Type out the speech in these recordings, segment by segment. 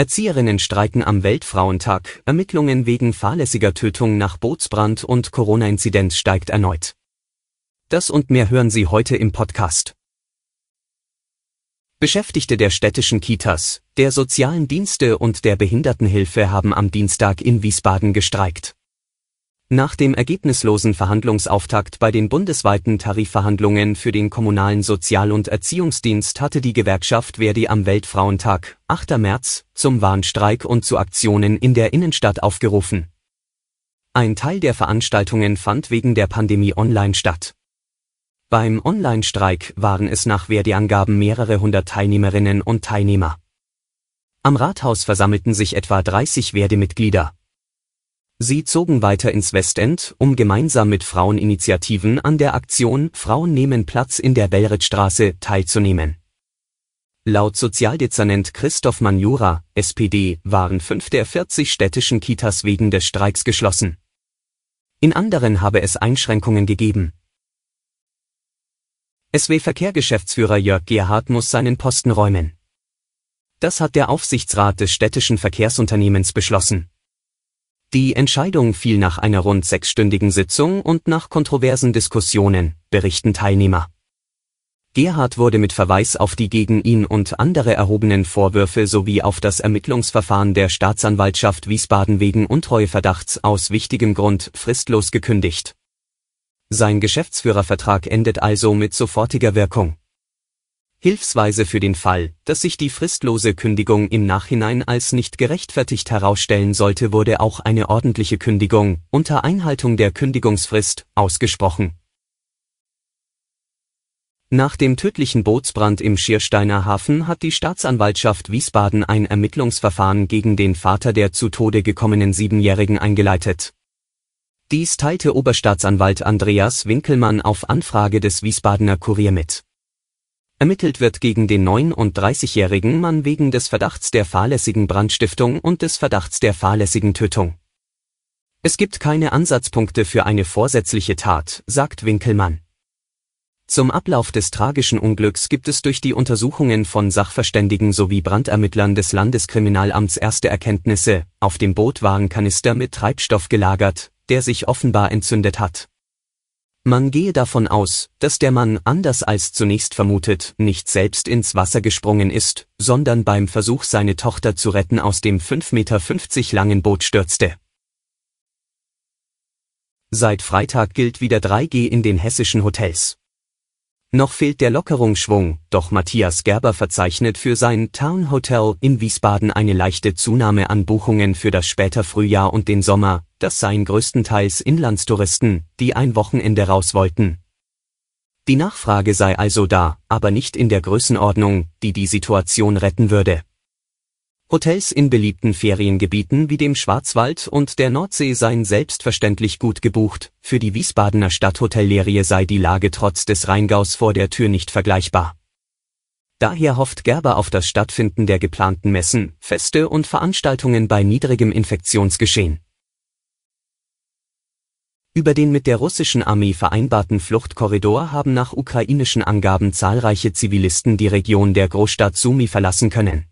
Erzieherinnen streiken am Weltfrauentag, Ermittlungen wegen fahrlässiger Tötung nach Bootsbrand und Corona-Inzidenz steigt erneut. Das und mehr hören Sie heute im Podcast. Beschäftigte der städtischen Kitas, der sozialen Dienste und der Behindertenhilfe haben am Dienstag in Wiesbaden gestreikt. Nach dem ergebnislosen Verhandlungsauftakt bei den bundesweiten Tarifverhandlungen für den kommunalen Sozial- und Erziehungsdienst hatte die Gewerkschaft Verdi am Weltfrauentag, 8. März, zum Warnstreik und zu Aktionen in der Innenstadt aufgerufen. Ein Teil der Veranstaltungen fand wegen der Pandemie online statt. Beim Online-Streik waren es nach Verdi-Angaben mehrere hundert Teilnehmerinnen und Teilnehmer. Am Rathaus versammelten sich etwa 30 Verdi-Mitglieder. Sie zogen weiter ins Westend, um gemeinsam mit Fraueninitiativen an der Aktion Frauen nehmen Platz in der Bellrittstraße teilzunehmen. Laut Sozialdezernent Christoph Manjura, SPD, waren fünf der 40 städtischen Kitas wegen des Streiks geschlossen. In anderen habe es Einschränkungen gegeben. SW-Verkehrgeschäftsführer Jörg Gerhard muss seinen Posten räumen. Das hat der Aufsichtsrat des städtischen Verkehrsunternehmens beschlossen. Die Entscheidung fiel nach einer rund sechsstündigen Sitzung und nach kontroversen Diskussionen, berichten Teilnehmer. Gerhard wurde mit Verweis auf die gegen ihn und andere erhobenen Vorwürfe sowie auf das Ermittlungsverfahren der Staatsanwaltschaft Wiesbaden wegen Untreueverdachts aus wichtigem Grund fristlos gekündigt. Sein Geschäftsführervertrag endet also mit sofortiger Wirkung. Hilfsweise für den Fall, dass sich die fristlose Kündigung im Nachhinein als nicht gerechtfertigt herausstellen sollte, wurde auch eine ordentliche Kündigung unter Einhaltung der Kündigungsfrist ausgesprochen. Nach dem tödlichen Bootsbrand im Schiersteiner Hafen hat die Staatsanwaltschaft Wiesbaden ein Ermittlungsverfahren gegen den Vater der zu Tode gekommenen Siebenjährigen eingeleitet. Dies teilte Oberstaatsanwalt Andreas Winkelmann auf Anfrage des Wiesbadener Kurier mit. Ermittelt wird gegen den 39-jährigen Mann wegen des Verdachts der fahrlässigen Brandstiftung und des Verdachts der fahrlässigen Tötung. Es gibt keine Ansatzpunkte für eine vorsätzliche Tat, sagt Winkelmann. Zum Ablauf des tragischen Unglücks gibt es durch die Untersuchungen von Sachverständigen sowie Brandermittlern des Landeskriminalamts erste Erkenntnisse, auf dem Boot waren Kanister mit Treibstoff gelagert, der sich offenbar entzündet hat. Man gehe davon aus, dass der Mann, anders als zunächst vermutet, nicht selbst ins Wasser gesprungen ist, sondern beim Versuch seine Tochter zu retten aus dem 5,50 Meter langen Boot stürzte. Seit Freitag gilt wieder 3G in den hessischen Hotels. Noch fehlt der Lockerungsschwung, doch Matthias Gerber verzeichnet für sein Town Hotel in Wiesbaden eine leichte Zunahme an Buchungen für das später Frühjahr und den Sommer, das seien größtenteils Inlandstouristen, die ein Wochenende raus wollten. Die Nachfrage sei also da, aber nicht in der Größenordnung, die die Situation retten würde. Hotels in beliebten Feriengebieten wie dem Schwarzwald und der Nordsee seien selbstverständlich gut gebucht, für die Wiesbadener Stadthotellerie sei die Lage trotz des Rheingaus vor der Tür nicht vergleichbar. Daher hofft Gerber auf das Stattfinden der geplanten Messen, Feste und Veranstaltungen bei niedrigem Infektionsgeschehen. Über den mit der russischen Armee vereinbarten Fluchtkorridor haben nach ukrainischen Angaben zahlreiche Zivilisten die Region der Großstadt Sumi verlassen können.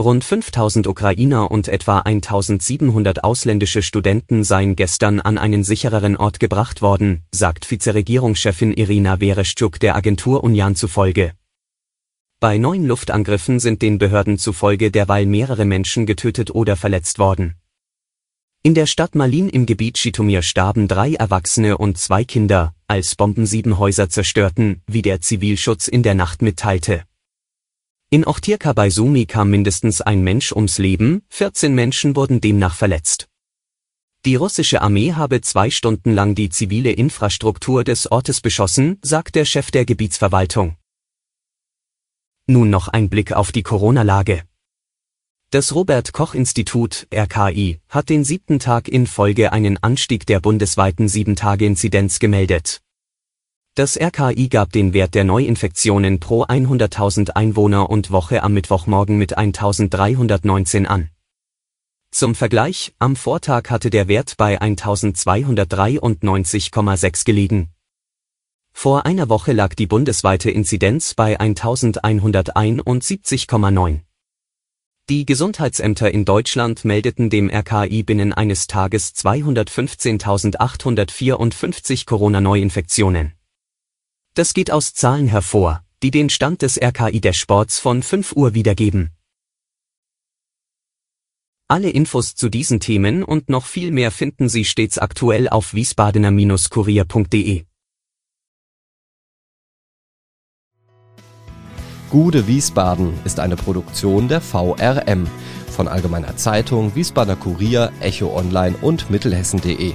Rund 5000 Ukrainer und etwa 1700 ausländische Studenten seien gestern an einen sichereren Ort gebracht worden, sagt Vizeregierungschefin Irina Vereshchuk der Agentur Union zufolge. Bei neun Luftangriffen sind den Behörden zufolge derweil mehrere Menschen getötet oder verletzt worden. In der Stadt Malin im Gebiet Schitomir starben drei Erwachsene und zwei Kinder, als Bomben sieben Häuser zerstörten, wie der Zivilschutz in der Nacht mitteilte. In Ochtirka bei Sumi kam mindestens ein Mensch ums Leben, 14 Menschen wurden demnach verletzt. Die russische Armee habe zwei Stunden lang die zivile Infrastruktur des Ortes beschossen, sagt der Chef der Gebietsverwaltung. Nun noch ein Blick auf die Corona-Lage. Das Robert Koch Institut RKI hat den siebten Tag in Folge einen Anstieg der bundesweiten 7-Tage-Inzidenz gemeldet. Das RKI gab den Wert der Neuinfektionen pro 100.000 Einwohner und Woche am Mittwochmorgen mit 1319 an. Zum Vergleich, am Vortag hatte der Wert bei 1293,6 gelegen. Vor einer Woche lag die bundesweite Inzidenz bei 1171,9. Die Gesundheitsämter in Deutschland meldeten dem RKI binnen eines Tages 215.854 Corona-Neuinfektionen. Das geht aus Zahlen hervor, die den Stand des RKI der Sports von 5 Uhr wiedergeben. Alle Infos zu diesen Themen und noch viel mehr finden Sie stets aktuell auf wiesbadener-kurier.de. Gude Wiesbaden ist eine Produktion der VRM von Allgemeiner Zeitung, Wiesbadener Kurier, Echo Online und Mittelhessen.de.